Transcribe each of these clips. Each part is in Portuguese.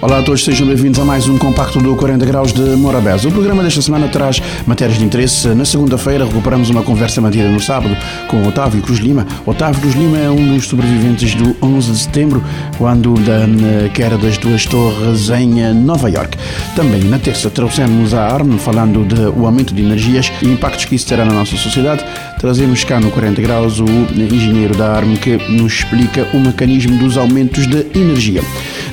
Olá a todos, sejam bem-vindos a mais um compacto do 40 Graus de Morabeza. O programa desta semana traz matérias de interesse. Na segunda-feira recuperamos uma conversa mantida no sábado com Otávio Cruz Lima. Otávio Cruz Lima é um dos sobreviventes do 11 de setembro, quando da queda das duas torres em Nova York. Também na terça trouxemos a ARM falando do aumento de energias e impactos que isso terá na nossa sociedade. Trazemos cá no 40 Graus o engenheiro da ARM que nos explica o mecanismo dos aumentos de energia.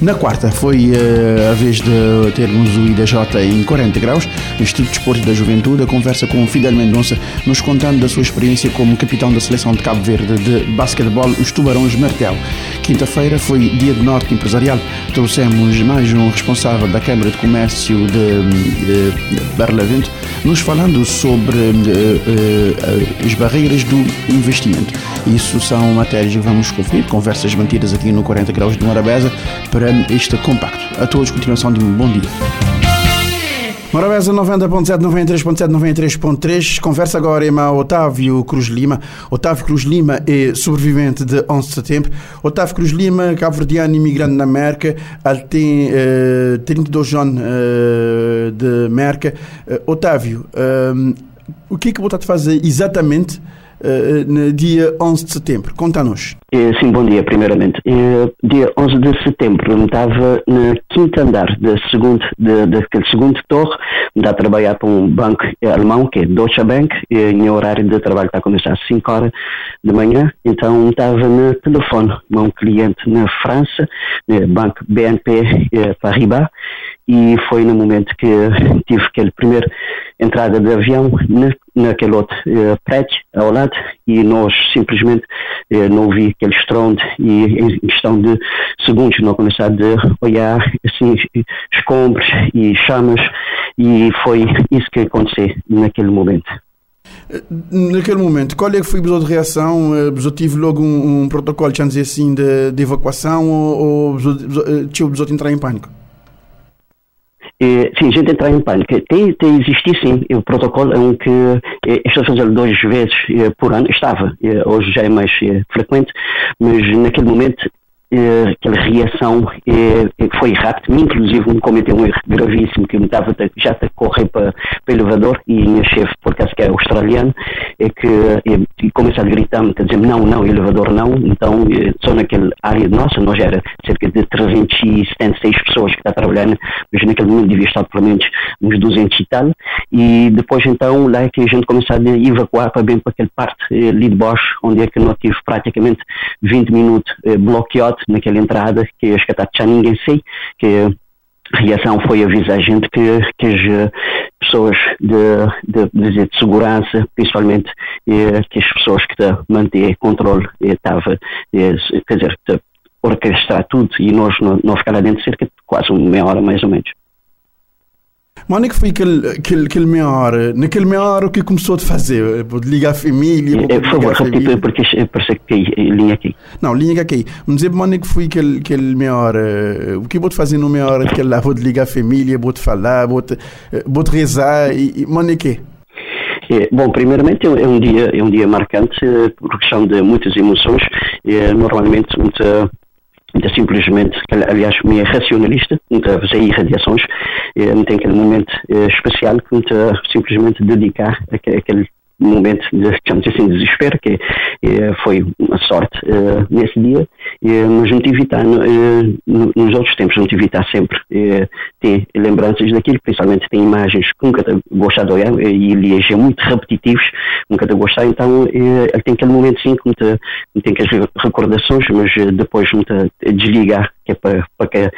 Na quarta foi uh, a vez de termos o IDJ em 40 graus, Instituto de Desporto da Juventude, a conversa com o Fidel Mendonça, nos contando da sua experiência como capitão da seleção de Cabo Verde de basquetebol, os Tubarões Martel. Quinta-feira foi dia de norte empresarial, trouxemos mais um responsável da Câmara de Comércio de, de Barlavento, nos falando sobre uh, uh, as barreiras do investimento. Isso são matérias que vamos conferir, conversas mantidas aqui no 40 graus de Morabeza para este compacto. A todos, continuação de um bom dia. Morabeza 90.7, 93.7, 93.3. Conversa agora com Otávio Cruz Lima. Otávio Cruz Lima é sobrevivente de 11 de setembro. Otávio Cruz Lima, cabo-verdiano imigrante na América. Ele tem uh, 32 anos uh, de América. Uh, Otávio, uh, o que é que está a fazer exatamente uh, no dia 11 de setembro? Conta-nos. Sim, bom dia, primeiramente. Dia 11 de setembro, estava no quinto andar da segundo, de, daquele segundo torre, estava a trabalhar para um banco alemão, que é Deutsche Bank, e em horário de trabalho está a começar às 5 horas da manhã, então estava no telefone com um cliente na França, banco BNP Paribas, e foi no momento que tive aquele primeiro entrada de avião na, naquele outro uh, prédio ao lado e nós simplesmente uh, não ouvi aquele estrondo e em questão de segundos não começar a olhar assim escombros e chamas e foi isso que aconteceu naquele momento. Naquele momento, qual é que foi a de reação? Você tive logo um, um protocolo, dizer assim, de, de evacuação ou, ou tinha o entrar em pânico? Eh, sim, a gente entrar em pânico. Tem, tem existir sim, o protocolo é um que eh, estou a fazer duas vezes eh, por ano, estava, hoje já é mais frequente, mas naquele momento aquela reação foi rápida, inclusive me cometeu um erro gravíssimo que me estava já a correr para, para o elevador e a minha chefe, por acaso que é australiano, é que é, começa a gritar-me, a dizer não, não, elevador não, então só naquela área nossa, nós era cerca de 376 pessoas que está trabalhando, mas naquele momento devia estar pelo menos uns 200 e tal, e depois então lá é que a gente começa a evacuar para bem para aquela parte ali de baixo, onde é que nós tive praticamente 20 minutos bloqueado naquela entrada, que que até já ninguém sei, que a reação foi avisar a gente que, que as eh, pessoas de, de, de, de segurança, principalmente eh, que as pessoas que mantêm controle estavam, eh, quer dizer, orquestrar tudo e nós não, não ficar lá dentro cerca de quase uma meia hora mais ou menos. Mas é que foi aquele, aquele, aquele meia hora? Naquele meia hora o que começou a fazer? Ligar a família? É, por favor, repita porque parece que linha aqui. Não, linha aqui. Mas dizer é que foi aquele, aquele meia hora? O que pode fazer no meia hora? Aquele lá, pode ligar a família, pode falar, pode, pode rezar, e, e é que é, bom, primeiramente é um dia é um dia marcante por questão de muitas emoções. É, normalmente muita simplesmente, aliás, me é racionalista, muita fazer irradiações, eh, tem aquele momento eh, especial que simplesmente dedicar aquele momento de, chamamos assim, de desespero, que eh, foi uma sorte eh, nesse dia, eh, mas não tive estar, nos outros tempos, não tive estar sempre ter lembranças daquilo, principalmente tem imagens que nunca gostar de olhar e ele é muito repetitivos, nunca de gostar, então ele tem aquele momento sim que não tem aquelas recordações, mas depois não desligar, que é para, para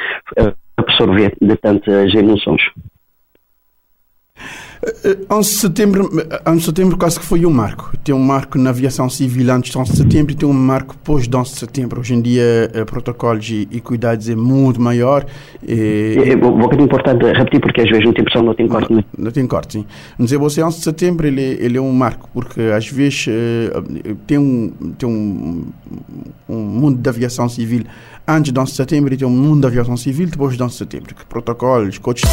absorver de tantas emoções. 11 de setembro, 11 de setembro quase que foi um marco. Tem um marco na aviação civil antes de 11 de setembro e tem um marco depois de 11 de setembro. Hoje em dia, protocolos e, e, cuidados é muito maior. E, é, é, vou é importante repetir porque às vezes não tem pessoal não tem corte. Não, não tem corte, sim. Dizer você, 11 de setembro ele, ele é um marco porque às vezes tem um, tem um, um mundo de aviação civil antes de 11 de setembro e tem um mundo de aviação civil depois de 11 de setembro. Protocolos, coaches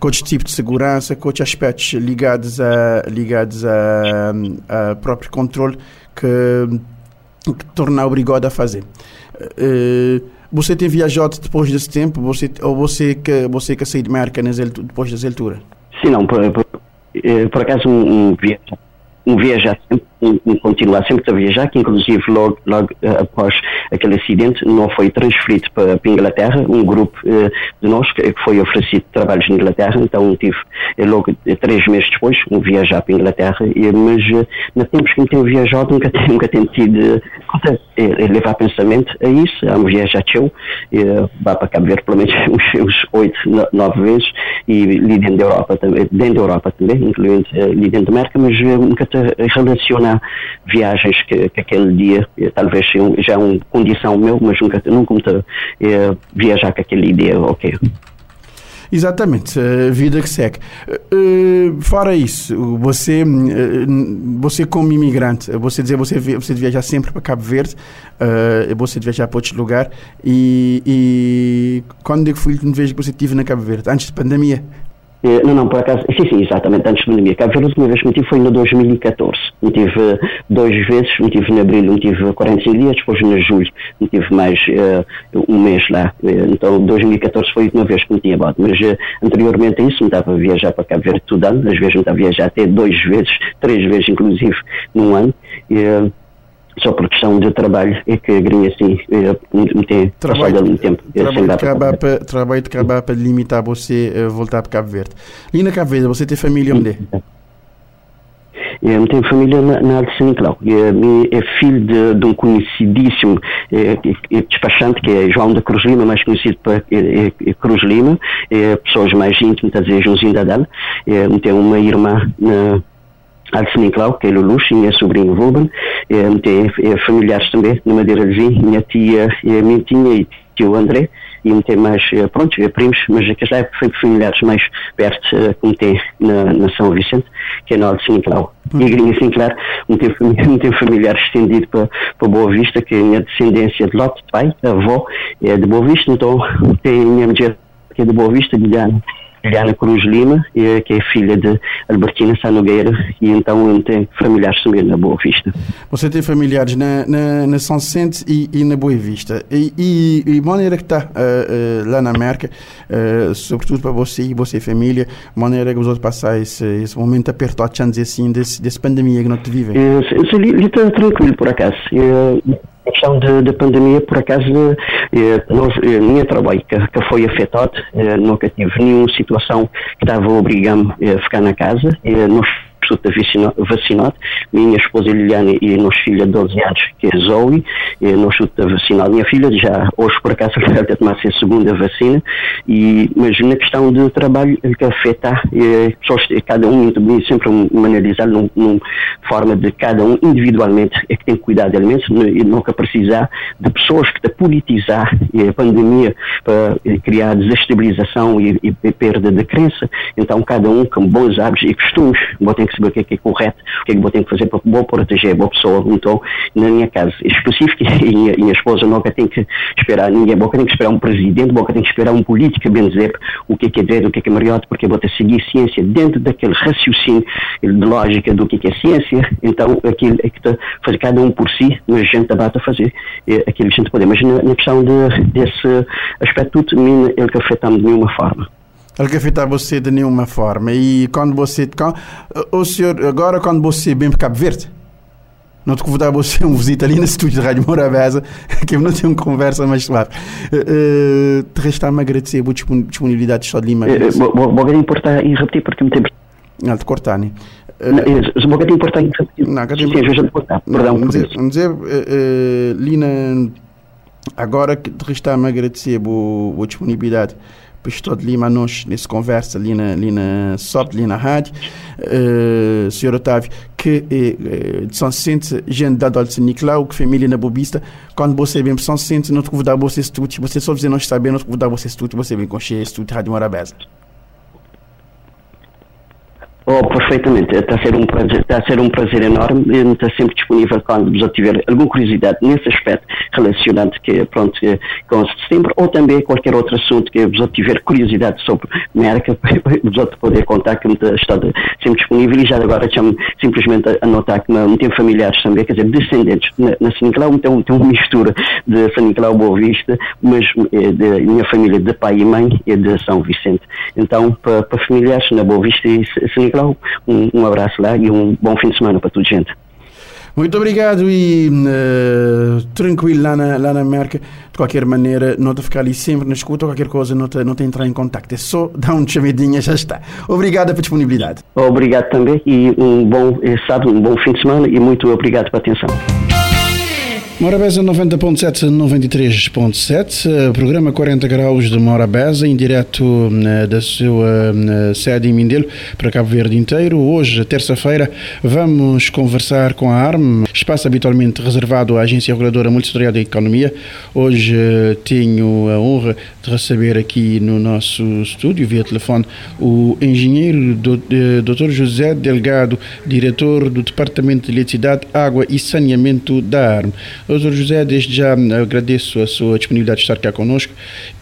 outros tipos de segurança, outros aspectos ligados a, ligados a, a próprio controle que, que torna obrigado a fazer. Uh, você tem viajado depois desse tempo? Você, ou você que, você que saiu de América depois dessa altura? Sim, não. Por, por, eh, por acaso, um, um um viajar sempre, continuar sempre a viajar, que inclusive logo, logo uh, após aquele acidente não foi transferido para, para a Inglaterra, um grupo uh, de nós que, que, foi oferecido trabalhos na Inglaterra, então tive uh, logo três meses depois um viajar para a Inglaterra, e, mas na tempos que me tenho viajado nunca, nunca tenho tido levar pensamento a isso, a um viajar teu, vá para Cabo Verde pelo menos uns oito, nove vezes, e ali dentro da Europa também, dentro da Europa também, incluindo ali dentro da América, mas nunca viagens que, que aquele dia, eh, talvez já é uma condição meu, mas nunca, nunca é, viajar com aquele dia, ok. Exatamente, a vida que segue. Uh, fora isso, você, você como imigrante, você dizer você você viajar sempre para Cabo Verde, você viajar para outro lugar e, e quando é foi a última vez que você esteve na Cabo Verde? Antes da pandemia? Eh, não, não, por acaso, sim, sim, exatamente, antes da pandemia. Cabo Verde, a última vez que me tive foi em 2014. Me tive duas vezes, me tive em abril, me tive 45 dias, depois em julho, me tive mais uh, um mês lá. Eh, então, 2014 foi a última vez que me tinha botado. Mas uh, anteriormente a isso, me estava a viajar para Cabo Verde todo ano, às vezes me estava a viajar até duas vezes, três vezes inclusive, num ano. Uh, só por questão de trabalho é que a grinha assim me tem trabalho, passado algum tempo. Trabalho de, acabar para, trabalho de para limitar você uh, voltar para Cabo Verde. E na Cabo Verde, você tem família onde? Eu tenho família na, na São Nicolau. É, é filho de, de, um conhecidíssimo é, é, despachante que é João da Cruz Lima, mais conhecido por é, é, é, Cruz Lima. É, pessoas mais íntimas, a dizer, Joãozinho da Dal. É, tenho uma irmã na, Alcine Clau, que é Lulux, minha sobrinha Ruben, é, tem é, familiares também na Madeira de Vinho, minha tia é, Mintinha e tio André, e tem mais, pronto, primos, mas aqueles é foi familiares mais perto, como tem na, na, São Vicente, que é na Alcine Clau. E a Grinha Sinclair, um tem, um tem familiar estendido para, para Boa Vista, que é a minha descendência de Lote, de pai, avó, é de Boa Vista, então tem a minha mulher que é de Boa Vista, Guilherme, Liliana Cruz Lima, que é filha de Albertina Sá Nogueira, e então tem familiares também na Boa Vista. Você tem familiares na, na, na São Vicente e, e, na Boa Vista. E, e, e maneira que está uh, uh, lá na América, uh, sobretudo para você e você família, maneira que os outros passar esse, esse momento apertado, assim, desse, desse pandemia que nós vivem? Ele está tranquilo, por acaso. A questão da pandemia, por acaso, eh, nós, eh, minha trabalho que, que foi afetado, eh, nunca tive nenhuma situação que estava obrigando a ficar na casa. Nós tudo vacinado. Minha esposa Liliana e nossa filha de 12 anos, que é Zoe, e nós tudo vacinado. Minha filha já, hoje por acaso, vai tomar a segunda vacina, e, mas na questão de trabalho, que afeta, é, cada um, sempre analisar numa forma de cada um individualmente, é que tem que cuidar de alimentos e nunca precisar de pessoas que te politizar a pandemia para criar desestabilização e, e, perda de crença. Então, cada um com bons hábitos e costumes, tem que saber o que é, que é correto, o que é que vou ter que fazer para vou proteger a boa pessoa. Então, na minha casa específica, e a minha esposa nunca tem que esperar ninguém, nunca tem que esperar um presidente, nunca tem que esperar um político, bem dizer, o que é que é direito, o que é que é melhor, porque vou ter que seguir ciência dentro daquele raciocínio de lógica do que é, que é ciência. Então, aquilo é que está fazer cada um por si, mas a gente está a fazer é, aquilo que a gente pode. Mas na, na questão de, desse aspecto, tudo, ele que afeta-me de nenhuma forma afeta você de nenhuma forma. E quando você. Quando, o senhor, agora, quando você vem para Cabo Verde, não te convidar você um visita ali no estúdio de Rádio Morabeza, que eu não tenho uma conversa mais suave. Uh, te resta-me agradecer a disponibilidade de Lima. Uh, vou importar e repetir porque me tem. Não, de cortar, né? Uh, vou importar e repetir. Não, que. Sim, de cortar. Perdão. Vamos dizer, vamos dizer Lina, agora que te resta-me agradecer a disponibilidade estou de Lima, nós, nessa conversa ali na, ali na SOP, ali na rádio, uh, Sr. Otávio, que uh, São Vicente, gente da Dolce Nicolau, que família na Bobista, quando você vem São Vicente, não te convidar você estudo, você só dizer não bem, não te convidar você estudo, você vem com cheio estudo Rádio Morabeza. Oh, perfeitamente. Está a ser um prazer, está a ser um prazer enorme. Está sempre disponível quando vos tiver alguma curiosidade nesse aspecto relacionado que, pronto, com setembro ou também qualquer outro assunto que vos tiver curiosidade sobre América, vos poder contar que está sempre disponível e já agora chamo simplesmente a notar que não tem familiares também, quer dizer, descendentes na, na São Nicolau, então tem uma mistura de São Nicolau Boa Vista, mas é, minha família de pai e mãe é de São Vicente. Então, para, para familiares na Boa Vista e Nicolau, então, um, um abraço lá e um bom fim de semana para toda a gente. Muito obrigado e uh, tranquilo lá na, lá na. De qualquer maneira, não te ficar ali sempre na escuta, qualquer coisa, não te, não te entrar em contato. É só dar um chamadinha já está. Obrigado pela disponibilidade. Obrigado também e um bom eh, sábado, um bom fim de semana e muito obrigado pela atenção. Morabeza 90.7, 93.7, programa 40 graus de Morabeza, em direto uh, da sua uh, sede em Mindelo para Cabo Verde inteiro. Hoje, terça-feira, vamos conversar com a ARM, espaço habitualmente reservado à Agência Reguladora Multissetorial da Economia. Hoje uh, tenho a honra de receber aqui no nosso estúdio, via telefone, o engenheiro Dr. José Delgado, diretor do Departamento de Eletricidade, Água e Saneamento da ARM. Doutor José, desde já eh, agradeço a sua disponibilidade de estar cá connosco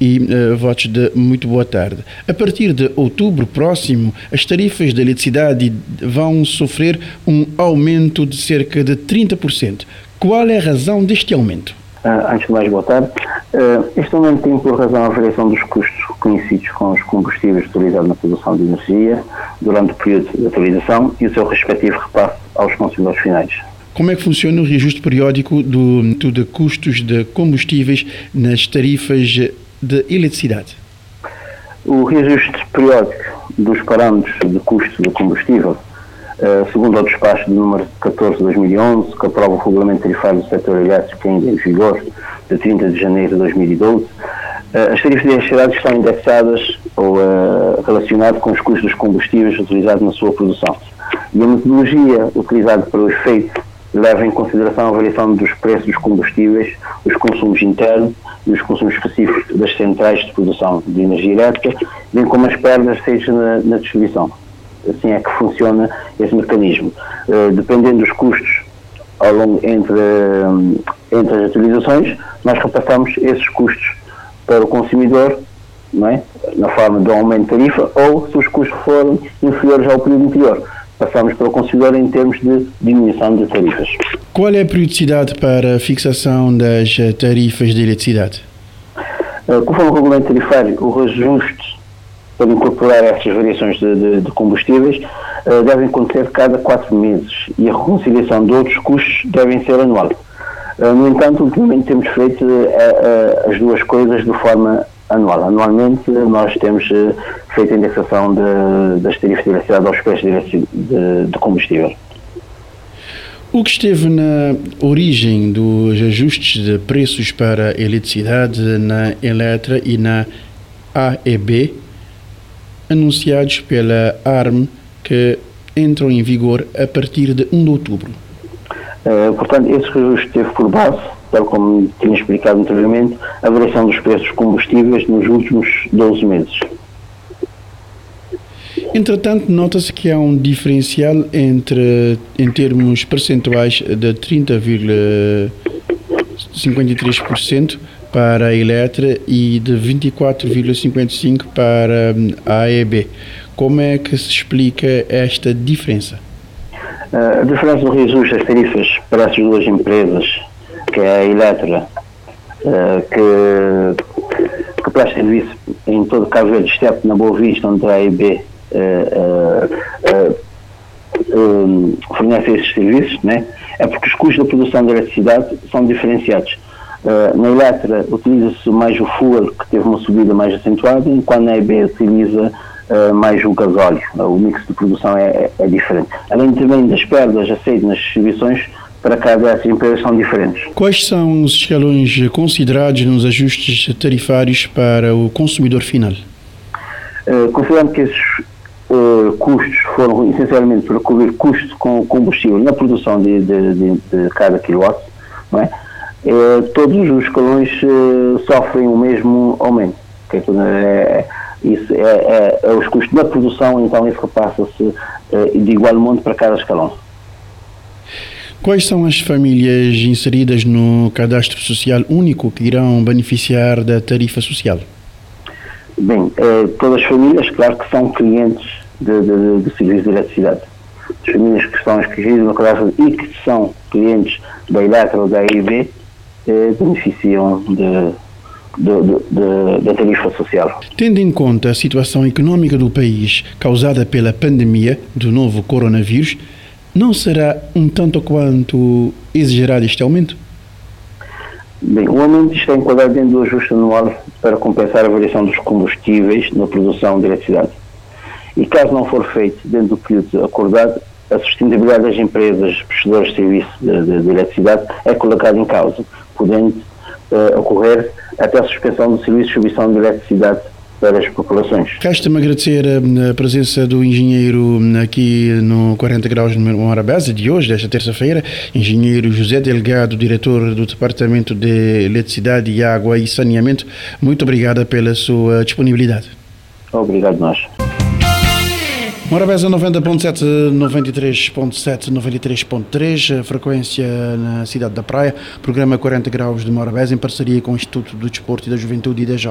e uh, votos de muito boa tarde. A partir de outubro próximo, as tarifas da eletricidade vão sofrer um aumento de cerca de 30%. Qual é a razão deste aumento? Uh, antes de mais, boa tarde. Uh, este aumento tem por razão a variação dos custos conhecidos com os combustíveis utilizados na produção de energia durante o período de atualização e o seu respectivo repasse aos consumidores finais. Como é que funciona o reajuste periódico do, de custos de combustíveis nas tarifas de eletricidade? O reajuste periódico dos parâmetros de custo do combustível, uh, segundo o despacho de número 14 de 2011, que aprova o regulamento tarifário do setor elétrico em vigor, de 30 de janeiro de 2012, uh, eh, as tarifas de eletricidade estão indexadas ou uh, relacionadas com os custos dos combustíveis utilizados na sua produção. E a metodologia utilizada para o efeito leva em consideração a variação dos preços dos combustíveis, os consumos internos e os consumos específicos das centrais de produção de energia elétrica, bem como as perdas seja na, na distribuição. Assim é que funciona esse mecanismo. Uh, dependendo dos custos ao longo entre, uh, entre as utilizações, nós repassamos esses custos para o consumidor é? na forma de aumento de tarifa ou se os custos forem inferiores ao período anterior passamos para o consumidor em termos de diminuição de tarifas. Qual é a periodicidade para a fixação das tarifas de eletricidade? Uh, conforme o regulamento tarifário, o reajuste para incorporar essas variações de, de, de combustíveis uh, devem acontecer cada quatro meses e a reconciliação de outros custos devem ser anual. No entanto, ultimamente temos feito as duas coisas de forma anual. Anualmente nós temos eh, feito a indexação de, das tarifas de eletricidade aos preços de, de, de combustível. O que esteve na origem dos ajustes de preços para a eletricidade na Eletra e na AEB, anunciados pela ARM, que entram em vigor a partir de 1 de outubro? Uh, portanto, esse reajuste teve por base tal como tinha explicado anteriormente, a variação dos preços dos combustíveis nos últimos 12 meses. Entretanto, nota-se que há um diferencial entre, em termos percentuais de 30,53% para a Eletra e de 24,55% para a AEB. Como é que se explica esta diferença? A diferença do reajuste das tarifas para essas duas empresas que é a Eletra, uh, que, que presta serviço em todo Cabo Verde, exceto na Boa Vista, onde a uh, uh, um, fornece esses serviços, né? é porque os custos da produção de eletricidade são diferenciados. Na Eletra utiliza-se mais o fuel, que teve uma subida mais acentuada, enquanto na EB utiliza uh, mais o gasóleo. O mix de produção é, é, é diferente. Além também das perdas aceitas nas distribuições, para cada dessas empresas são diferentes. Quais são os escalões considerados nos ajustes tarifários para o consumidor final? Uh, considerando que esses uh, custos foram essencialmente para cobrir custos com combustível na produção de, de, de, de cada quilowatt, não é? Uh, todos os escalões sofrem o mesmo aumento. Que é, é, isso é, é, é, os custos da produção, então isso repassa-se de igual monte para cada escalão. Quais são as famílias inseridas no cadastro social único que irão beneficiar da tarifa social? Bem, eh, todas as famílias, claro que são clientes de, de, de serviços de eletricidade. As famílias que estão inscritas no cadastro e que são clientes da Eletra ou da EIB eh, beneficiam de, da tarifa social. Tendo em conta a situação económica do país causada pela pandemia do novo coronavírus, não será um tanto quanto exagerado este aumento? Bem, o aumento está enquadrado dentro do ajuste anual para compensar a variação dos combustíveis na produção de eletricidade. E caso não for feito dentro do período acordado, a sustentabilidade das empresas prestadoras de serviço de, de, de eletricidade é colocada em causa, podendo uh, ocorrer até a suspensão do serviço de distribuição de eletricidade para as populações. Resta-me agradecer a presença do engenheiro aqui no 40 Graus de Morabeza de hoje, desta terça-feira, engenheiro José Delgado, diretor do Departamento de Eletricidade, Água e Saneamento. Muito obrigado pela sua disponibilidade. Obrigado nós. Morabeza 90.7, 93.7, 93.3, frequência na cidade da Praia, programa 40 graus de Morabeza em parceria com o Instituto do Desporto e da Juventude IDJ.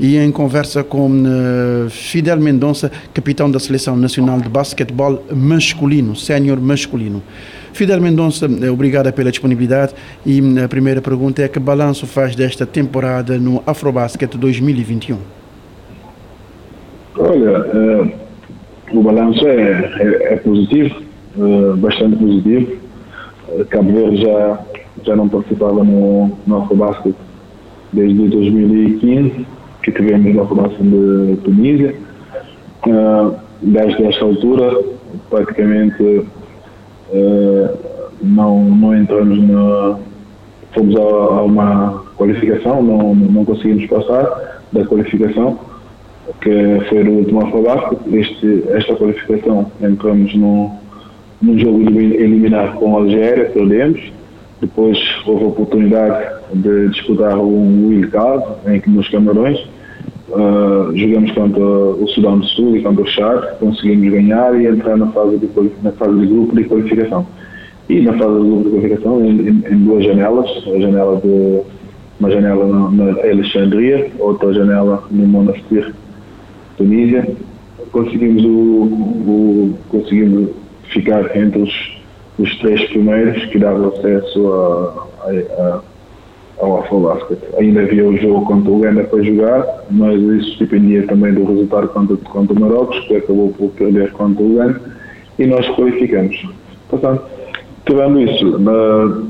E em conversa com uh, Fidel Mendonça, capitão da Seleção Nacional de Basquetebol masculino, sénior masculino. Fidel Mendonça, eh, obrigada pela disponibilidade e hum, a primeira pergunta é que balanço faz desta temporada no Afrobasket 2021? Olha, uh o balanço é, é, é positivo, uh, bastante positivo. Uh, Cabo Verde já, já não participava no, no Afrobasket desde 2015, que tivemos no Afrobasket de Tunísia. Uh, desde esta altura, praticamente não, não entramos na. Fomos a, a uma qualificação, não, não conseguimos passar da qualificação que foi o último Afrobasket. Este, esta qualificação entramos no, no jogo eliminar com a Algéria, perdemos. Depois houve a oportunidade de disputar um wildcard em que nos Camarões uh, jogamos contra o Sudão do Sul e contra o Chad, conseguimos ganhar e entrar na fase de, na fase de grupo de qualificação. E na fase de grupo de qualificação, em, em, em duas janelas, a janela de uma janela na, na Alexandria, outra janela no Monastir Tunísia, conseguimos, o, o, conseguimos ficar entre os, os três primeiros que davam acesso a, a, a, ao Afrobasket. Ainda havia o jogo contra o Uganda para jogar, mas isso dependia também do resultado contra, contra o Marrocos, que acabou por perder contra o Uganda, e nós qualificamos. Portanto, tirando isso, na,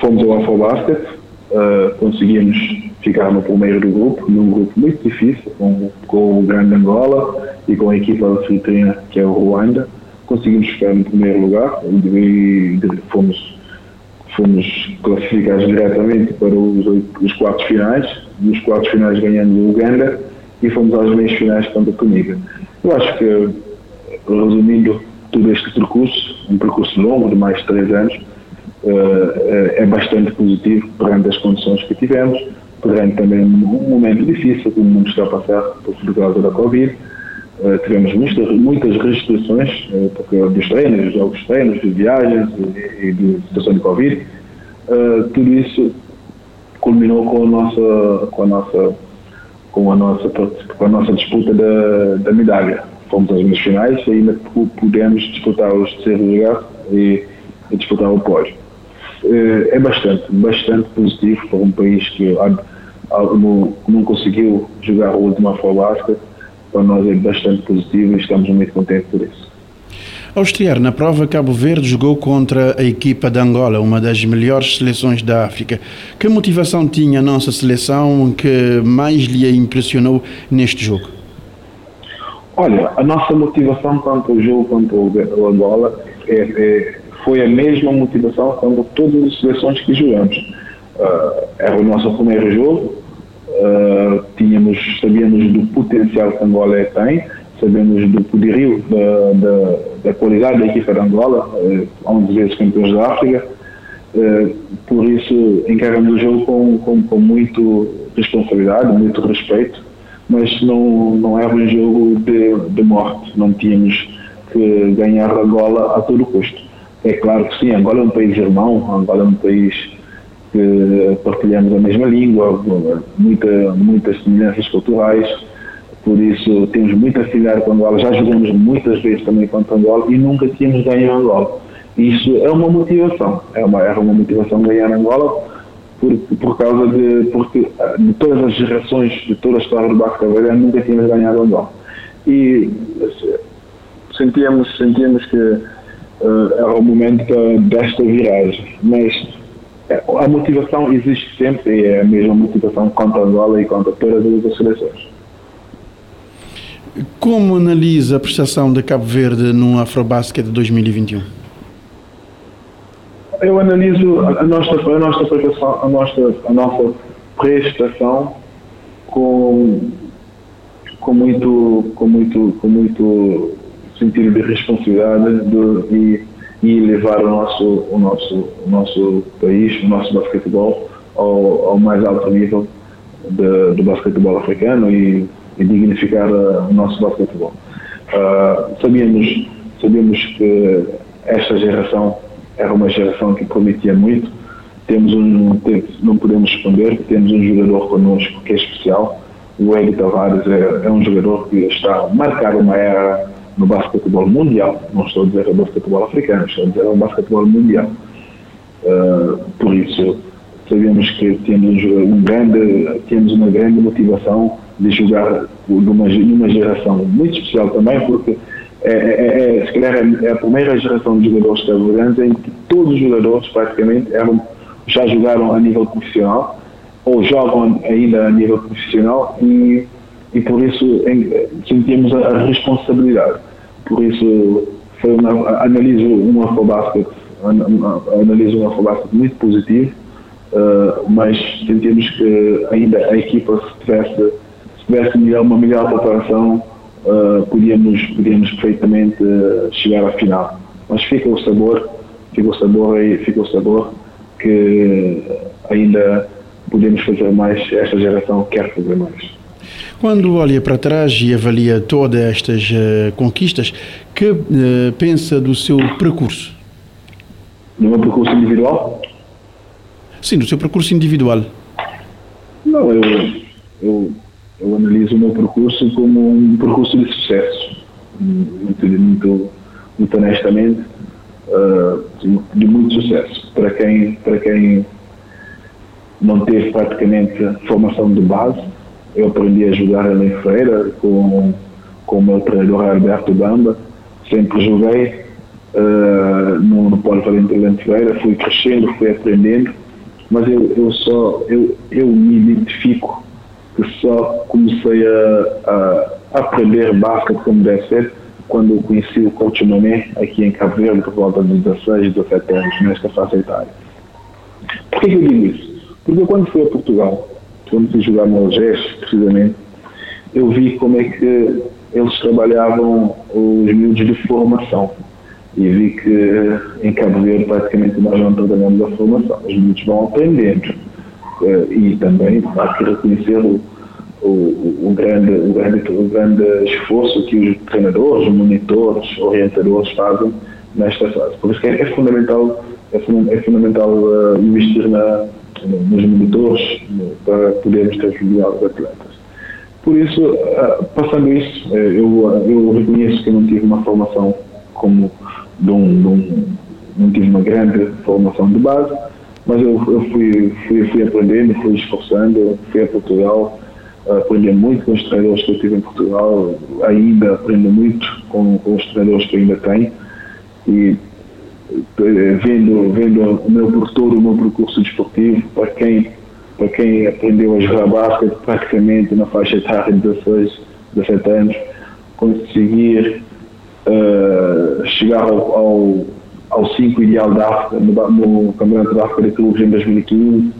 fomos ao Afrobasket, uh, conseguimos ficar no primeiro do grupo, num grupo muito difícil, com, com o Grande Angola e com a equipa anfitriã, que é o Ruanda. Conseguimos ficar no primeiro lugar e, fomos, fomos classificados diretamente para os, os quartos finais. Nos quartos finais ganhando o Uganda e fomos às meias finais contra a Tunísia. Eu acho que, resumindo todo este percurso, um percurso longo de mais de três anos, eh, é bastante positivo perante as condições que tivemos perante também um momento difícil que o mundo está a passar por causa da Covid. Uh, tivemos muitas, muitas restrições porque, dos treinos, dos jogos treinos, de viagens e, e de situação de Covid. Tudo isso culminou com a nossa, com a nossa, com a nossa, com a nossa disputa da, da medalha. Fomos às finais e ainda pudemos disputar os terceiros lugares e, e disputar o pódio. É bastante, bastante positivo para um país que não, não conseguiu jogar a última Afrobasket, para nós é bastante positivo e estamos muito contentes por isso. Ao estrear na prova, Cabo Verde jogou contra a equipa de Angola, uma das melhores seleções da África. Que motivação tinha a nossa seleção que mais lhe impressionou neste jogo? Olha, a nossa motivação quanto ao jogo contra o Angola é, é, foi a mesma motivação quanto todas as seleções que jogamos. Uh, era o nosso primeiro jogo, uh, tínhamos, sabíamos do potencial que Angola tem, sabemos do poderio da, da, da qualidade da equipa de Angola, uh, 11 vezes campeões da África, uh, por isso encaramos o jogo com, com, com muito responsabilidade, muito respeito, mas não, não era um jogo de, de morte, não tínhamos que ganhar Angola a todo custo. É claro que sim, Angola é um país irmão, Angola é um país que partilhamos a mesma língua, muita, muitas semelhanças culturais, por isso temos muita afinidade com Angola, já jogamos muitas vezes também contra Angola e nunca tínhamos ganho Angola. Isso é uma motivação, é uma, era uma motivação ganhar Angola por, por causa de, porque de todas as gerações, de toda a história do Basco Cavalheiro, nunca tínhamos ganhado Angola. E sentíamos, sentíamos que uh, era o momento desta viragem, mas é, a motivação existe sempre e é a mesma motivação contra Angola e contra todas as outras seleções. Como analisa a prestação de Cabo Verde no Afrobasket de 2021? Eu analiso a nossa, a nossa, prestação, a nossa, a nossa prestação com, com, muito, com, muito, com muito sentido de responsabilidade e e levar o nosso, o nosso, o nosso país, o nosso basquetebol ao, ao mais alto nível de, do basquetebol africano e, e dignificar uh, o nosso basquetebol. Uh, sabíamos, sabíamos que esta geração era uma geração que prometia muito. Temos um, não podemos esconder temos um jogador connosco que é especial. O Edi Tavares é, é um jogador que está a marcar uma era no basquetebol mundial, não estou a dizer o basquetebol africano, estou a dizer o basquetebol mundial. Uh, por isso, sabemos que temos, um grande, temos uma grande motivação de jogar numa, numa geração muito especial também, porque é, é, é, é se calhar é, a primeira geração de jogadores cabo em que todos os jogadores praticamente eram, já jogaram a nível profissional ou jogam ainda a nível profissional e e por isso sentimos a, responsabilidade. Por isso foi uma, analiso um Afrobasket, analiso um Afrobasket muito positivo, uh, mas sentimos que ainda a equipa se tivesse, se tivesse uma melhor preparação uh, podíamos, podíamos perfeitamente uh, chegar à final. Mas fica o sabor, fica o sabor aí, fica o sabor que ainda podemos fazer mais, esta geração quer fazer mais. Quando olha para trás e avalia todas estas uh, conquistas, que uh, pensa do seu percurso? Do meu percurso individual? Sim, do seu percurso individual. Não, eu, eu, eu analiso o meu percurso como um percurso de sucesso, muito, muito, muito honestamente, uh, de, muito sucesso. Para quem, para quem não teve praticamente formação de base, eu aprendi a jogar em Feira com, com o meu treinador Alberto Bamba. Sempre joguei uh, no, no Polo Valente de Feira, fui crescendo, fui aprendendo, mas eu, eu só, eu, eu me identifico que só comecei a, a aprender basquete como deve ser quando eu conheci o coach Mané aqui em Cabo Verde por volta de 16, 17 anos, nesta faixa etária. Por que eu digo isso? Porque quando fui a Portugal, quando fui jogar no Algés, precisamente, eu vi como é que eles trabalhavam os miúdos de formação. E vi que em Cabo Verde praticamente nós não trabalhamos a formação. Os miúdos vão aprendendo. Eh, e também há que reconhecer o, o, o, grande, o, grande, o grande esforço que os treinadores, monitores, orientadores fazem nesta fase. Por isso é, é fundamental, é, é fundamental uh, investir na, nos monitores para podermos ter os atletas. Por isso, ah, passando isso, eh, eu, eu reconheço que não tive uma formação como de um, de um, não tive uma grande formação de base, mas eu, eu fui, fui, fui aprendendo, fui esforçando, fui a Portugal, aprendi muito com os treinadores que eu tive em Portugal, ainda aprendo muito com, com os treinadores que ainda tenho e vendo, vendo o meu todo o meu percurso desportivo, para quem, para quem aprendeu a jogar basquete praticamente na faixa etária de 16, 17 anos, conseguir uh, chegar ao, ao, ao 5 ideal da África, no, no Campeonato da África de Clubes em 2015,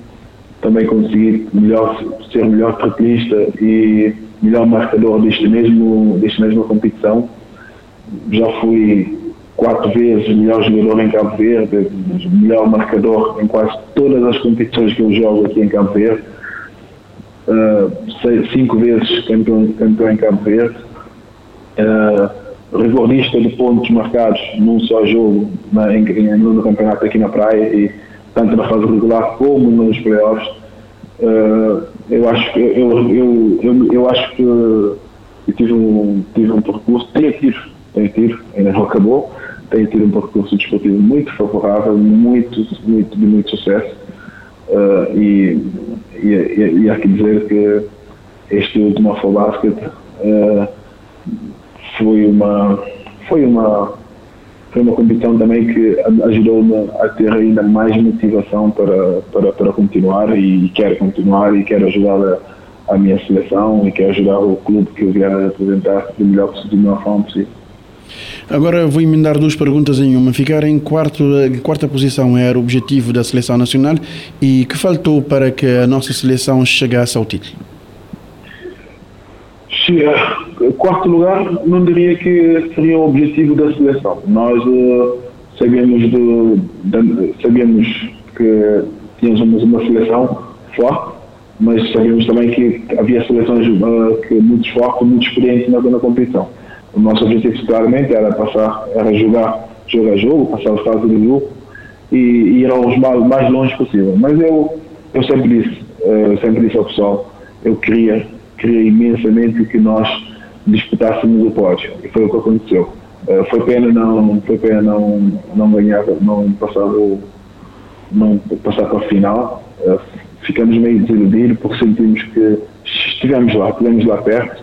também consegui melhor, ser melhor triplista e melhor marcador deste mesmo, desta mesma competição. Já fui quatro vezes melhor jogador em Cabo Verde, melhor marcador em quase todas as competições que eu jogo aqui em Cabo Verde. Uh, cinco vezes campeão, campeão em Cabo Verde. Uh, recordista de pontos marcados num só jogo na, em, no campeonato aqui na praia e tanto na fase regular como nos playoffs. Uh, eu acho eu, eu, eu, eu, acho que eu tive um, tive um percurso, tenho tido, tenho tido, ainda não acabou, tenho tido um percurso desportivo muito favorável, muito, muito, de muito sucesso. Uh, e, e, e, há que dizer que este último Afrobasket uh, foi uma foi uma foi uma competição também que ajudou-me a ter ainda mais motivação para, para, para continuar e quero continuar e quero ajudar a, a minha seleção e quero ajudar o clube que eu vier a representar do melhor possível, melhor forma possível. Agora vou emendar duas perguntas em uma. Ficar em, quarto, quarta posição era o objetivo da seleção nacional e que faltou para que a nossa seleção chegasse ao título? quarto lugar, não diria que seria o objetivo da seleção. Nós uh, sabemos, de, sabemos que tínhamos uma seleção forte, mas sabemos também que havia seleções uh, que muito fortes, muito experientes na, na competição. O nosso objetivo claramente era passar, era jogar jogo a jogo, passar os fase do grupo e, e ir aos mais, longe possível. Mas eu, eu sempre disse, eh, eu sempre disse ao pessoal, eu queria, queria imensamente que nós disputássemos o pódio. E foi o que aconteceu. Uh, foi pena não, foi pena não, não ganhar, não passar o, não passar para a final. Uh, ficamos meio desiludidos porque sentimos que estivemos lá, estivemos lá perto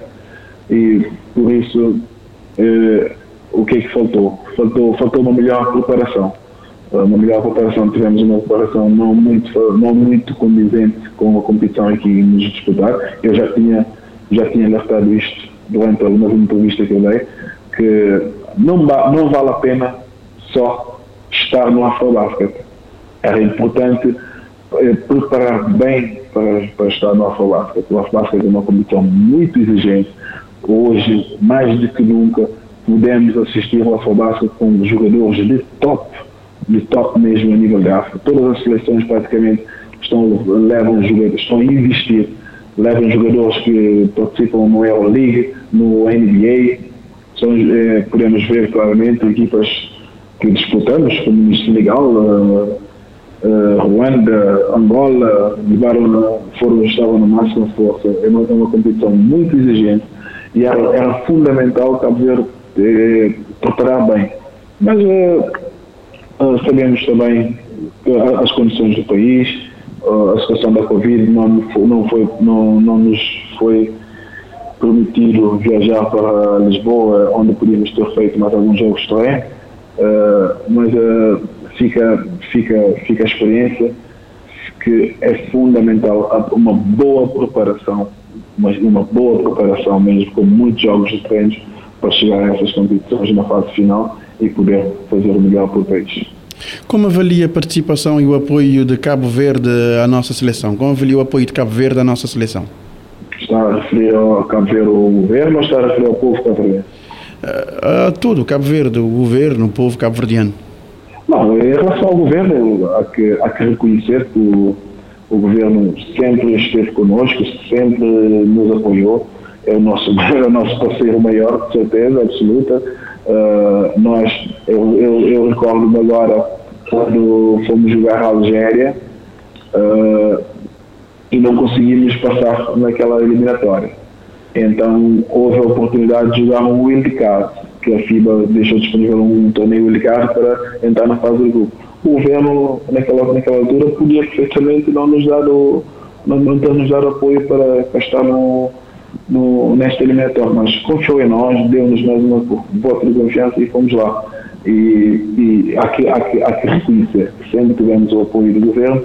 e por isso uh, o que é que faltou? Faltou, faltou uma melhor preparação. Uma melhor preparação, tivemos uma preparação não muito, não muito condizente com a competição aqui nos disputar. Eu já tinha, já tinha alertado isto durante algumas entrevistas que eu dei, que não, não vale a pena só estar no Afrobasket. Era importante eh, preparar bem para, para estar no Afrobasket. O Afrobasket é uma competição muito exigente. Hoje, mais do que nunca, podemos assistir ao Afrobasket com jogadores de top, de top mesmo a nível de África. Todas as seleções praticamente estão, levam jogadores, estão a investir levam jogadores que participam no Euroleague, no NBA. São, é, podemos ver claramente equipas que disputamos, como Senegal, uh, uh, Ruanda, Angola, levaram, foram, estavam na máxima força. É uma, é uma competição muito exigente e era, era fundamental Cabo Verde eh, preparar bem. Mas sabemos também as condições do país, a situação da Covid não, não, foi, não, não nos foi permitido viajar para Lisboa, onde podíamos ter feito mais alguns jogos também, uh, mas uh, fica, fica, fica a experiência que é fundamental uma boa preparação, mas uma boa preparação mesmo, com muitos jogos de treinos para chegar a essas competições na fase final e poder fazer o melhor para o país. Como avalia a participação e o apoio de Cabo Verde à nossa seleção? Como avalia o apoio de Cabo Verde à nossa seleção? Está a referir ao Cabo Verde o governo ou está a referir ao povo cabo-verdiano? A, a tudo, Cabo Verde, o governo, o povo cabo-verdiano. Não, em relação ao governo, há que, há que reconhecer que o, o governo sempre esteve connosco, sempre nos apoiou, é o nosso, é o nosso parceiro maior, de certeza absoluta. Uh, nós, eu, eu, eu recordo-me agora quando fomos jogar a Algéria uh, e não conseguimos passar naquela eliminatória. Então houve a oportunidade de jogar um wildcard, que a FIBA deixou disponível um torneio wildcard para entrar na fase do grupo. O governo, naquela, naquela altura, podia perfeitamente não nos dar, o, não, não ter nos apoio para, estar no, no, nesta eliminatória, mas confiou em nós, deu-nos mais uma de confiança e fomos lá. E, e há, que, há, que, há que reconhecer que sempre tivemos o apoio do governo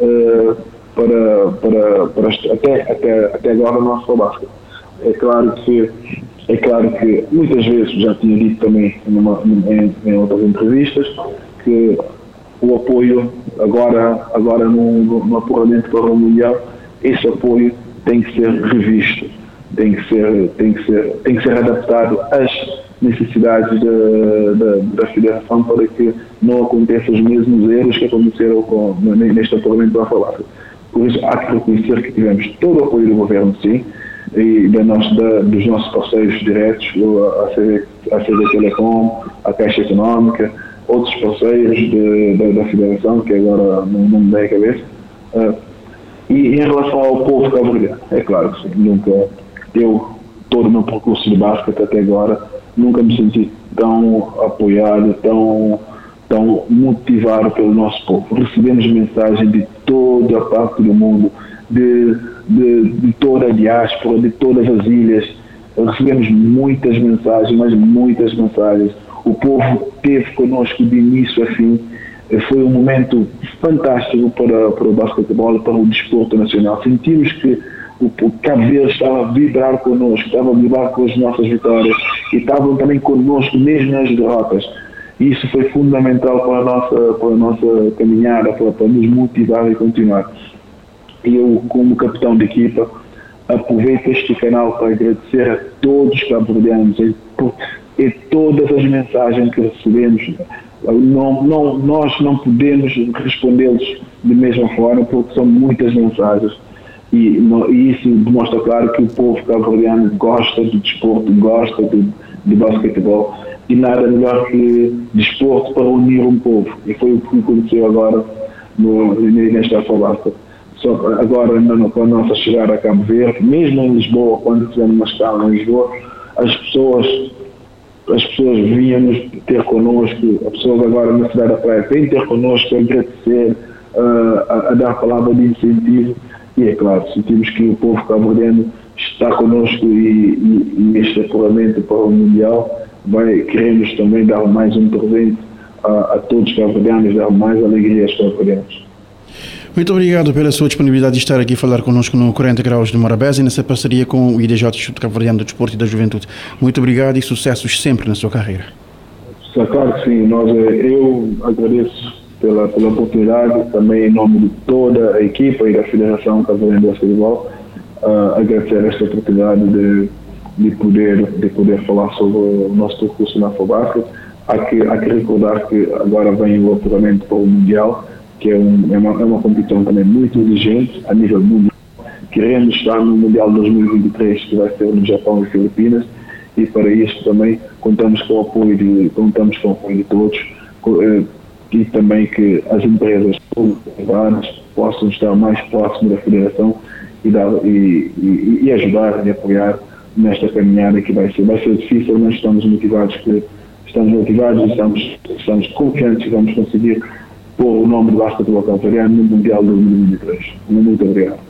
uh, para, para, para até, até, até agora o nosso basquete. É claro que é claro que muitas vezes já tinha dito também numa, em, em outras entrevistas que o apoio agora, agora no, no, apuramento para o Mundial, esse apoio tem que ser revisto, tem que ser, tem que ser, tem que ser adaptado às necessidades da, da, da Federação para que não aconteçam os mesmos erros que aconteceram com, neste apuramento para falar. Por isso, há que reconhecer que tivemos todo o apoio do Governo, sim, e da nossa, da, dos nossos parceiros diretos, a CD, a CD Telecom, a Caixa Económica, outros parceiros de, da, da, Federação, que agora não, não me dá a cabeça. Uh, e em relação ao povo cabo é claro que sim, nunca, eu, todo o meu percurso de basquete até agora, nunca me senti tão apoiado, tão, tão motivado pelo nosso povo. Recebemos mensagens de toda a parte do mundo, de, de, de toda a diáspora, de todas as ilhas. Recebemos muitas mensagens, mas muitas mensagens. O povo teve conosco de início a fim. Foi um momento fantástico para, para o basquetebol, para o desporto nacional. Sentimos que o, o Cabo Verde estava a vibrar connosco, estava a vibrar com as nossas vitórias e estavam também connosco mesmo nas derrotas. Isso foi fundamental para a nossa, para a nossa caminhada, para, para nos motivar e continuar. E eu, como capitão de equipa, aproveito este canal para agradecer a todos os cabo-verdianos e, todas as mensagens que recebemos. Não, não, nós não podemos respondê-los de mesma forma porque são muitas mensagens e, e isso demonstra claro que o povo cabo-verdiano gosta do desporto, gosta de, basquetebol e nada melhor que desporto para unir um povo. E foi o que aconteceu agora no, nesta Afobasta. Só agora, no, com a nossa chegada a Cabo Verde, mesmo em Lisboa, quando tivemos uma escala em Lisboa, as pessoas as pessoas vinham-nos ter connosco, as pessoas agora na cidade da praia vêm ter connosco, a agradecer, uh, a, a, dar palavra de incentivo e é claro, sentimos que o povo cabo-verdiano está connosco e, e, e este apuramento para o Mundial vai, queremos também dar mais um presente a, a todos os cabo-verdianos, dar mais alegria aos cabo-verdianos. Muito obrigado pela sua disponibilidade de estar aqui a falar connosco no 40 Graus de Morabeza e nessa parceria com o IDJ Instituto Cabo-Verdiano do Desporto e da Juventude. Muito obrigado e sucessos sempre na sua carreira. Claro que sim, nós, eh, eu agradeço pela, pela oportunidade, também em nome de toda a equipa e da Federação Cavalense de Futebol, uh, agradecer esta oportunidade de, de, poder, de poder falar sobre o nosso percurso na FOBASCA. Há que, há que recordar que agora vem o apuramento para o Mundial, que é, um, é, uma, é uma competição também muito exigente a nível mundial. Queremos estar no Mundial 2023, que vai ser no Japão e Filipinas, e para isso também contamos com o apoio de, contamos com o apoio de todos eh, e também que as empresas privadas possam estar mais próximas da Federação e, dar, e, e, e, ajudar e apoiar nesta caminhada que vai ser. Vai ser difícil, mas estamos motivados que estamos motivados e estamos, estamos confiantes que vamos conseguir pôr o nome do basquetebol cabo no Mundial de 2023. Muito obrigado.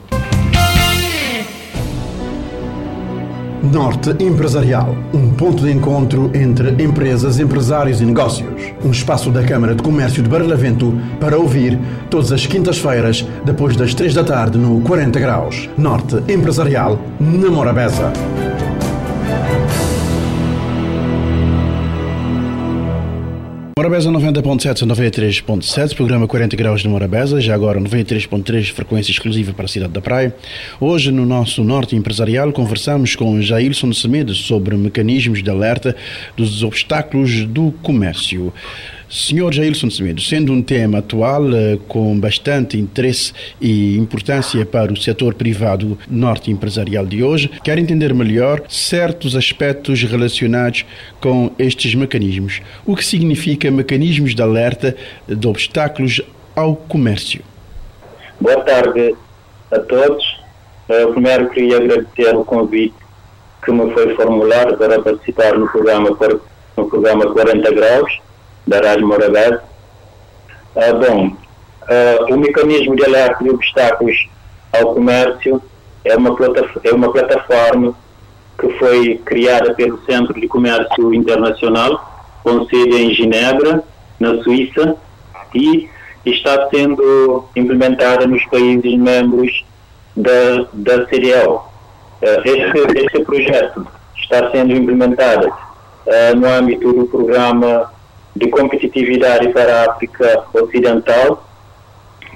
Norte Empresarial, um ponto de encontro entre empresas, empresários e negócios. Um espaço da Câmara de Comércio de Barlavento para ouvir todas as quintas-feiras, depois das três da tarde, no 40 Graus. Norte Empresarial, na Morabeza. Morabeza 90.7 93.7, programa 40 graus de Morabeza, já agora 93.3, frequência exclusiva para a cidade da Praia. Hoje, no nosso Norte Empresarial, conversamos com Jailson Semedo sobre mecanismos de alerta dos obstáculos do comércio. Senhor Jailson Semedo, sendo um tema atual eh, com bastante interesse e importância para o setor privado norte empresarial de hoje, quero entender melhor certos aspectos relacionados com estes mecanismos. O que significa mecanismos de alerta de obstáculos ao comércio? Boa tarde a todos. Eu primeiro queria agradecer o convite que me foi formulado para participar no programa, no programa 40 Graus da Rádio Morabeza. Ah, bom, ah, o mecanismo de alerta de obstáculos ao comércio é uma, é uma plataforma que foi criada pelo Centro de Comércio Internacional, com sede em Genebra, na Suíça, e está sendo implementada nos países membros da, da CDL. Ah, este, este projeto está sendo implementado uh, no âmbito do programa de competitividade para a África Ocidental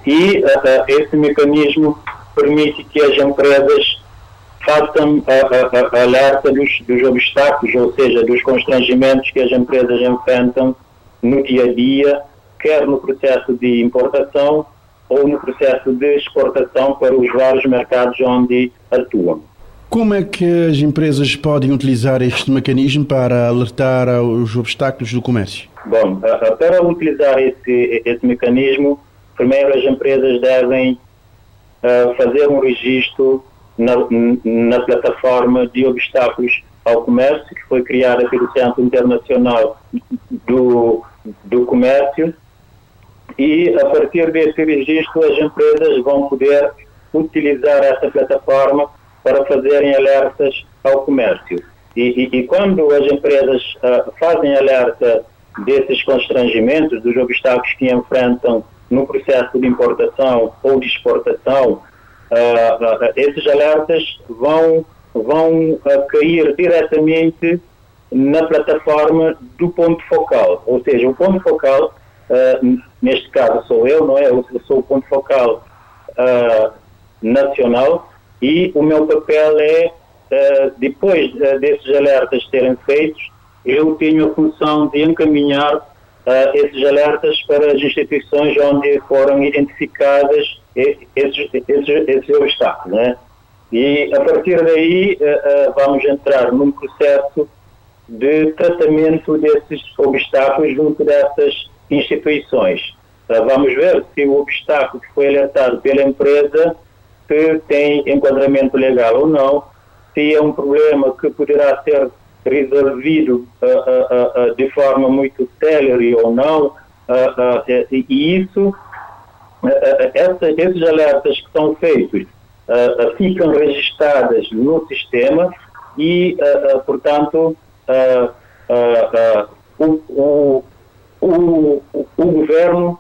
e esse mecanismo permite que as empresas façam a, a alerta dos, dos, obstáculos, ou seja, dos constrangimentos que as empresas enfrentam no dia a dia, quer no processo de importação ou no processo de exportação para os vários mercados onde atuam. Como é que as empresas podem utilizar este mecanismo para alertar os obstáculos do comércio? Bom, para utilizar esse, esse mecanismo, primeiro as empresas devem uh, fazer um registro na, na plataforma de obstáculos ao comércio, que foi criada pelo Centro Internacional do, do Comércio, e a partir desse registro as empresas vão poder utilizar essa plataforma para fazerem alertas ao comércio. E, e, e quando as empresas uh, fazem alerta desses constrangimentos, dos obstáculos que enfrentam no processo de importação ou de exportação, uh, uh, esses alertas vão, vão cair diretamente na plataforma do ponto focal. Ou seja, o ponto focal, neste caso sou eu, não é? Eu sou o ponto focal nacional e o meu papel é, depois desses alertas serem feitos, eu tenho a função de encaminhar uh, esses alertas para as instituições onde foram identificadas esses, esses, esses obstáculos. Né? E a partir daí vamos entrar num processo de tratamento desses obstáculos junto dessas instituições. vamos ver se o obstáculo que foi alertado pela empresa que tem enquadramento legal ou não, se é um problema que poderá ser resolvido uh, uh, uh, de forma muito célere ou não, e isso, essa, esses alertas que são feitos ficam registrados no sistema e, portanto, o, o, o, o governo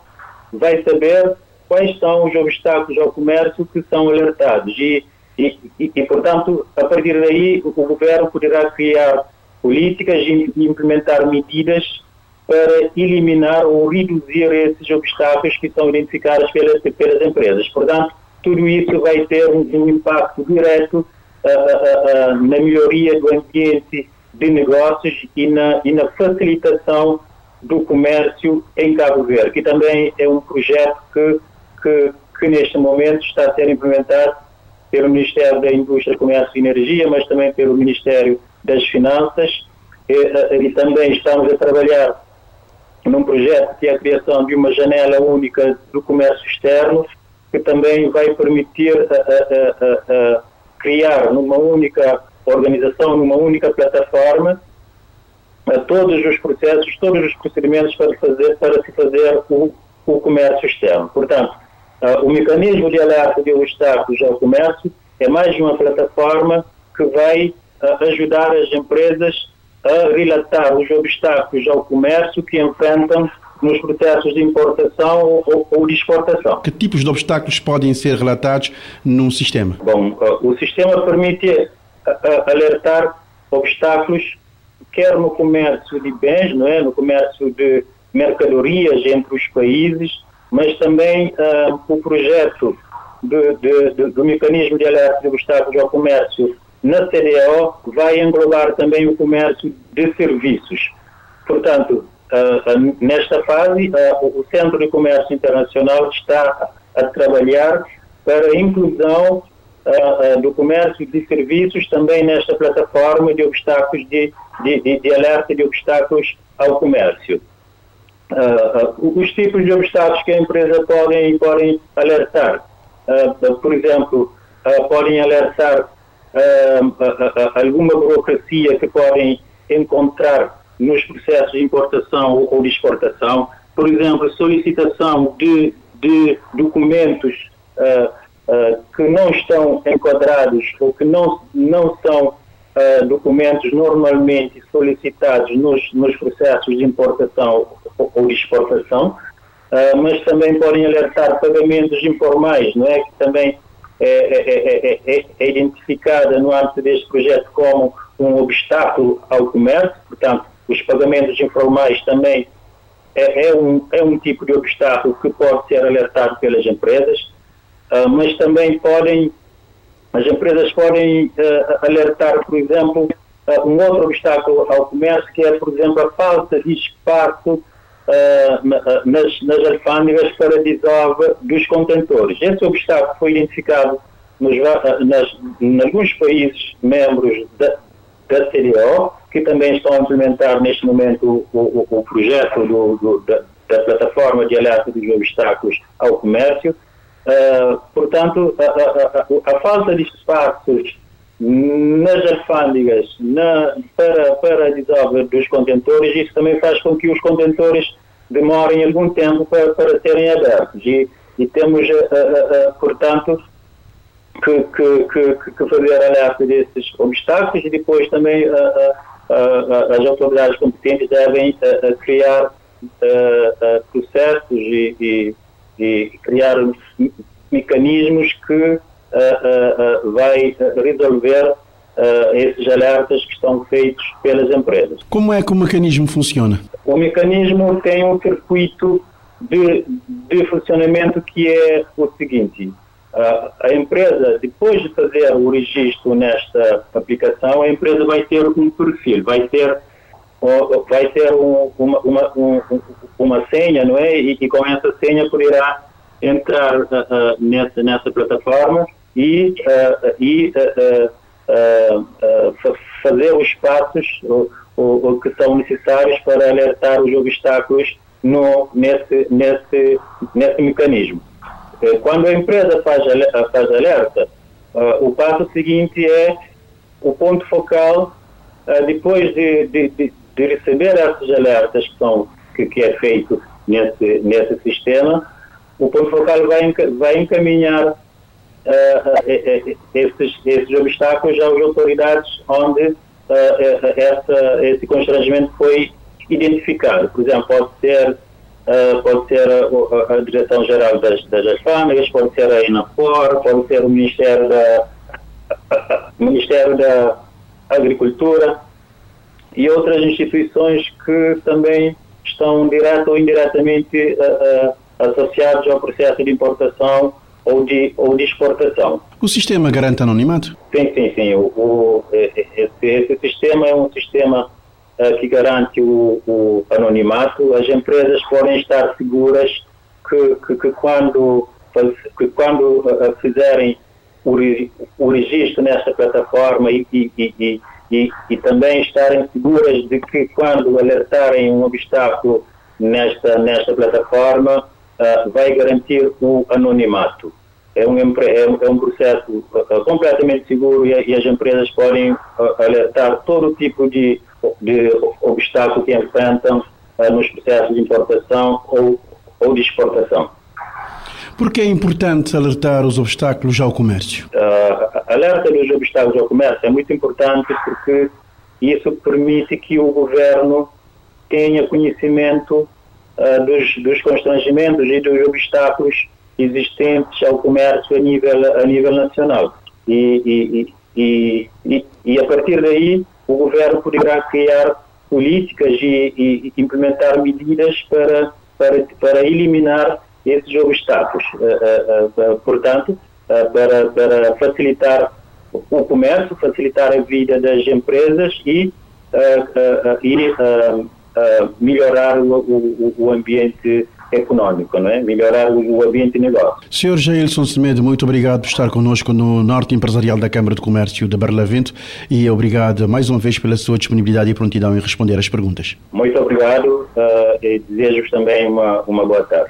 vai saber quais são os obstáculos ao comércio que são alertados e e, e, e, portanto, a partir daí, o governo poderá criar políticas e implementar medidas para eliminar ou reduzir esses obstáculos que são identificados pelas, pelas empresas. Portanto, tudo isso vai ter um, um impacto direto uh, uh, uh, na melhoria do ambiente de negócios e na, e na facilitação do comércio em Cabo Verde, que também é um projeto que, que, que neste momento está a ser implementado pelo Ministério da Indústria, Comércio e Energia, mas também pelo Ministério das Finanças. E, eh, e também estamos a trabalhar num projeto que é a criação de uma janela única do comércio externo, que também vai permitir a, a, a, criar numa única organização, numa única plataforma, todos os processos, todos os procedimentos para, fazer, para se fazer o, o comércio externo. Portanto, o mecanismo de alerta de obstáculos ao comércio é mais uma plataforma que vai uh, ajudar as empresas a relatar os obstáculos ao comércio que enfrentam nos processos de importação ou, ou, de exportação. Que tipos de obstáculos podem ser relatados num sistema? Bom, uh, o sistema permite alertar obstáculos quer no comércio de bens, não é, no comércio de mercadorias entre os países, mas também uh, o projeto de, de, de, do mecanismo de alerta de obstáculos ao comércio na CDO vai englobar também o comércio de serviços. Portanto, uh, nesta fase, o Centro de Comércio Internacional está a trabalhar para a inclusão do comércio de serviços também nesta plataforma de obstáculos de, de, de alerta de obstáculos ao comércio uh, os tipos de obstáculos que a empresa podem, podem alertar. Uh, por exemplo, podem alertar alguma burocracia que podem encontrar nos processos de importação ou de exportação. Por exemplo, solicitação de, de documentos que não estão enquadrados ou que não, não são uh, documentos normalmente solicitados nos, nos processos de importação ou, exportação, uh, mas também podem alertar pagamentos informais, não é? Que também é, é, é, é, identificada no âmbito deste projeto como um obstáculo ao comércio, portanto, os pagamentos informais também é, é, um, é um tipo de obstáculo que pode ser alertado pelas empresas, uh, mas também podem, as empresas podem uh, alertar, por exemplo, um outro obstáculo ao comércio, que é, por exemplo, a falta de espaço nas, nas alfândegas para desova dos contentores. Esse obstáculo foi identificado nos, nas, em alguns países membros da, da CDO, que também estão a implementar neste momento o, o, o projeto do, do, da, da, plataforma de alerta dos obstáculos ao comércio. Uh, portanto, a, a, a, a, falta de espaços nas alfândegas na, para, para a desova dos contentores, isso também faz com que os contentores demorem algum tempo para, para serem abertos. E, e temos, uh, uh, portanto, que, que, que, que fazer alerta desses obstáculos e depois também as autoridades competentes devem criar processos e, e, e, criar mecanismos que vai resolver esses alertas que estão feitos pelas empresas. Como é que o mecanismo funciona? O mecanismo tem um circuito de, de funcionamento que é o seguinte: a empresa, depois de fazer o registro nesta aplicação, a empresa vai ter um perfil, vai ter, vai ter um, uma, uma, um, uma senha, não é? E, e, com essa senha poderá entrar uh, uh, nessa, nessa plataforma e, uh, e fazer os passos que são necessários para alertar os obstáculos no, nesse, nesse, nesse mecanismo. Eh, quando a empresa faz, faz alerta, o passo seguinte é o ponto focal, depois de, de, de, receber esses alertas que, são, que, que, é feito nesse, nesse sistema, o ponto focal vai, vai encaminhar uh, esses, esses obstáculos às autoridades onde essa, esse constrangimento foi identificado. Por exemplo, pode ser Uh, pode ser a, a, Direção-Geral das, das pode ser a INAPOR, pode ser o Ministério da, Ministério da Agricultura e outras instituições que também estão direto ou indiretamente uh, uh, associados ao processo de importação ou de, ou de exportação. O sistema garante anonimato? Sim, sim, sim. O, o esse, esse sistema é um sistema uh, que garante o, o, anonimato, as empresas podem estar seguras que, que, que quando, que quando uh, fizerem o, o registro nesta plataforma e, e, e, e, e também estarem seguras de que quando alertarem um obstáculo nesta, nesta plataforma, uh, vai garantir o anonimato. É um, é um, é um processo uh, completamente seguro e, e, as empresas podem alertar todo tipo de de obstáculos que enfrentam nos processos de importação ou, ou de exportação. Por que é importante alertar os obstáculos ao comércio? Uh, alerta dos obstáculos ao comércio é muito importante porque isso permite que o governo tenha conhecimento uh, dos, dos constrangimentos e dos obstáculos existentes ao comércio a nível, a nível nacional. E, e, e, e, a partir daí o governo poderá criar políticas e, implementar medidas para, para, para eliminar esses obstáculos. Uh, uh, portanto, para, para facilitar o comércio, facilitar a vida das empresas e, e melhorar o, o, o ambiente económico, não é? melhorar o ambiente de negócio. Senhor Jailson Semedo, muito obrigado por estar connosco no Norte Empresarial da Câmara de Comércio de Barlavento e obrigado mais uma vez pela sua disponibilidade e prontidão em responder às perguntas. Muito obrigado uh, e desejo-vos também uma, uma boa tarde.